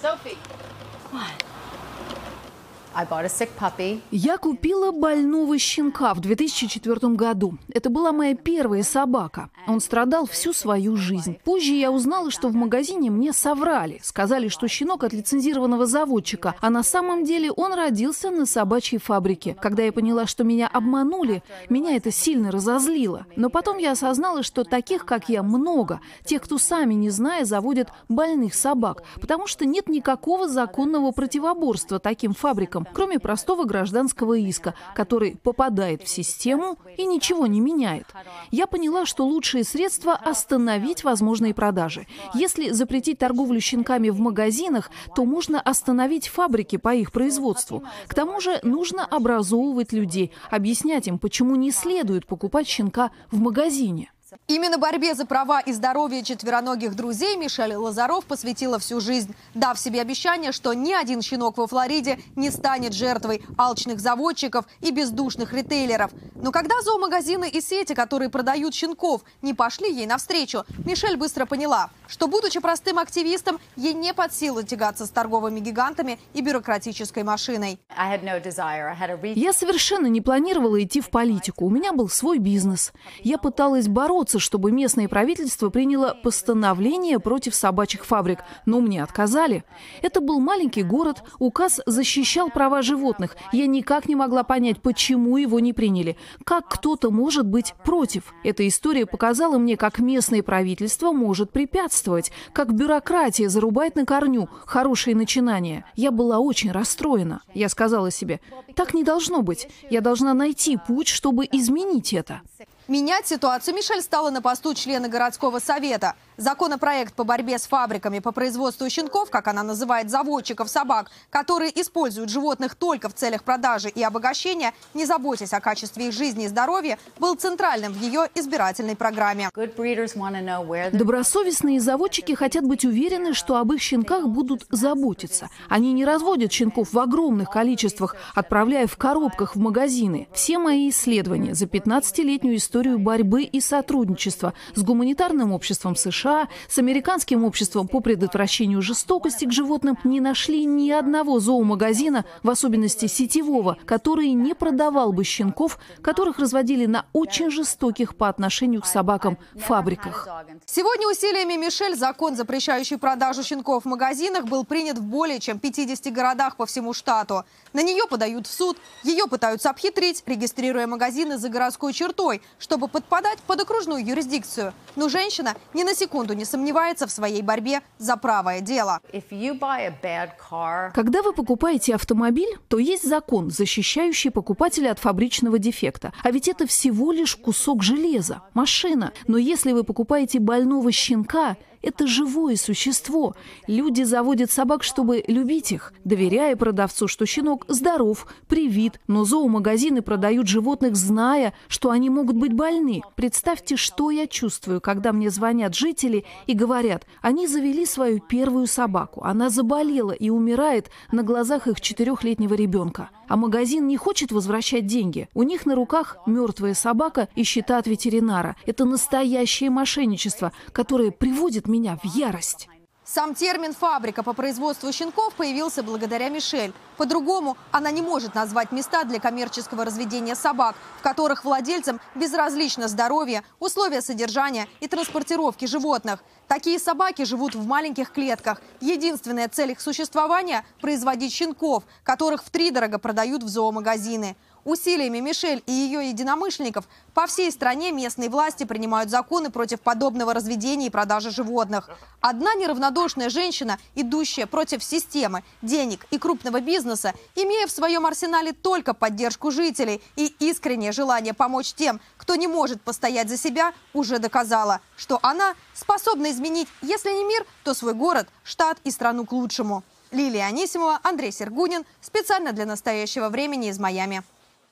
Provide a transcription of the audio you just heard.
Sophie. What? Я купила больного щенка в 2004 году. Это была моя первая собака. Он страдал всю свою жизнь. Позже я узнала, что в магазине мне соврали. Сказали, что щенок от лицензированного заводчика, а на самом деле он родился на собачьей фабрике. Когда я поняла, что меня обманули, меня это сильно разозлило. Но потом я осознала, что таких, как я, много. Тех, кто сами не зная, заводят больных собак. Потому что нет никакого законного противоборства таким фабрикам кроме простого гражданского иска, который попадает в систему и ничего не меняет. Я поняла, что лучшее средство – остановить возможные продажи. Если запретить торговлю щенками в магазинах, то можно остановить фабрики по их производству. К тому же нужно образовывать людей, объяснять им, почему не следует покупать щенка в магазине. Именно борьбе за права и здоровье четвероногих друзей Мишель Лазаров посвятила всю жизнь, дав себе обещание, что ни один щенок во Флориде не станет жертвой алчных заводчиков и бездушных ритейлеров. Но когда зоомагазины и сети, которые продают щенков, не пошли ей навстречу, Мишель быстро поняла, что, будучи простым активистом, ей не под силу тягаться с торговыми гигантами и бюрократической машиной. Я совершенно не планировала идти в политику. У меня был свой бизнес. Я пыталась бороться бороться, чтобы местное правительство приняло постановление против собачьих фабрик, но мне отказали. Это был маленький город, указ защищал права животных. Я никак не могла понять, почему его не приняли. Как кто-то может быть против? Эта история показала мне, как местное правительство может препятствовать, как бюрократия зарубает на корню хорошие начинания. Я была очень расстроена. Я сказала себе, так не должно быть. Я должна найти путь, чтобы изменить это. Менять ситуацию Мишель стала на посту члена городского совета. Законопроект по борьбе с фабриками по производству щенков, как она называет заводчиков собак, которые используют животных только в целях продажи и обогащения, не заботясь о качестве их жизни и здоровья, был центральным в ее избирательной программе. Добросовестные заводчики хотят быть уверены, что об их щенках будут заботиться. Они не разводят щенков в огромных количествах, отправляя в коробках в магазины. Все мои исследования за 15-летнюю историю борьбы и сотрудничества с гуманитарным обществом США США с Американским обществом по предотвращению жестокости к животным не нашли ни одного зоомагазина, в особенности сетевого, который не продавал бы щенков, которых разводили на очень жестоких по отношению к собакам фабриках. Сегодня усилиями Мишель закон, запрещающий продажу щенков в магазинах, был принят в более чем 50 городах по всему штату. На нее подают в суд, ее пытаются обхитрить, регистрируя магазины за городской чертой, чтобы подпадать под окружную юрисдикцию. Но женщина ни на секунду секунду не сомневается в своей борьбе за правое дело. Когда вы покупаете автомобиль, то есть закон, защищающий покупателя от фабричного дефекта. А ведь это всего лишь кусок железа, машина. Но если вы покупаете больного щенка, это живое существо. Люди заводят собак, чтобы любить их, доверяя продавцу, что щенок здоров, привит. Но зоомагазины продают животных, зная, что они могут быть больны. Представьте, что я чувствую, когда мне звонят жители и говорят, они завели свою первую собаку. Она заболела и умирает на глазах их четырехлетнего ребенка. А магазин не хочет возвращать деньги. У них на руках мертвая собака и счета от ветеринара. Это настоящее мошенничество, которое приводит меня в ярость. Сам термин «фабрика по производству щенков» появился благодаря Мишель. По-другому она не может назвать места для коммерческого разведения собак, в которых владельцам безразлично здоровье, условия содержания и транспортировки животных. Такие собаки живут в маленьких клетках. Единственная цель их существования – производить щенков, которых втридорого продают в зоомагазины. Усилиями Мишель и ее единомышленников по всей стране местные власти принимают законы против подобного разведения и продажи животных. Одна неравнодушная женщина, идущая против системы, денег и крупного бизнеса, имея в своем арсенале только поддержку жителей и искреннее желание помочь тем, кто не может постоять за себя, уже доказала, что она способна изменить, если не мир, то свой город, штат и страну к лучшему. Лилия Анисимова, Андрей Сергунин. Специально для настоящего времени из Майами.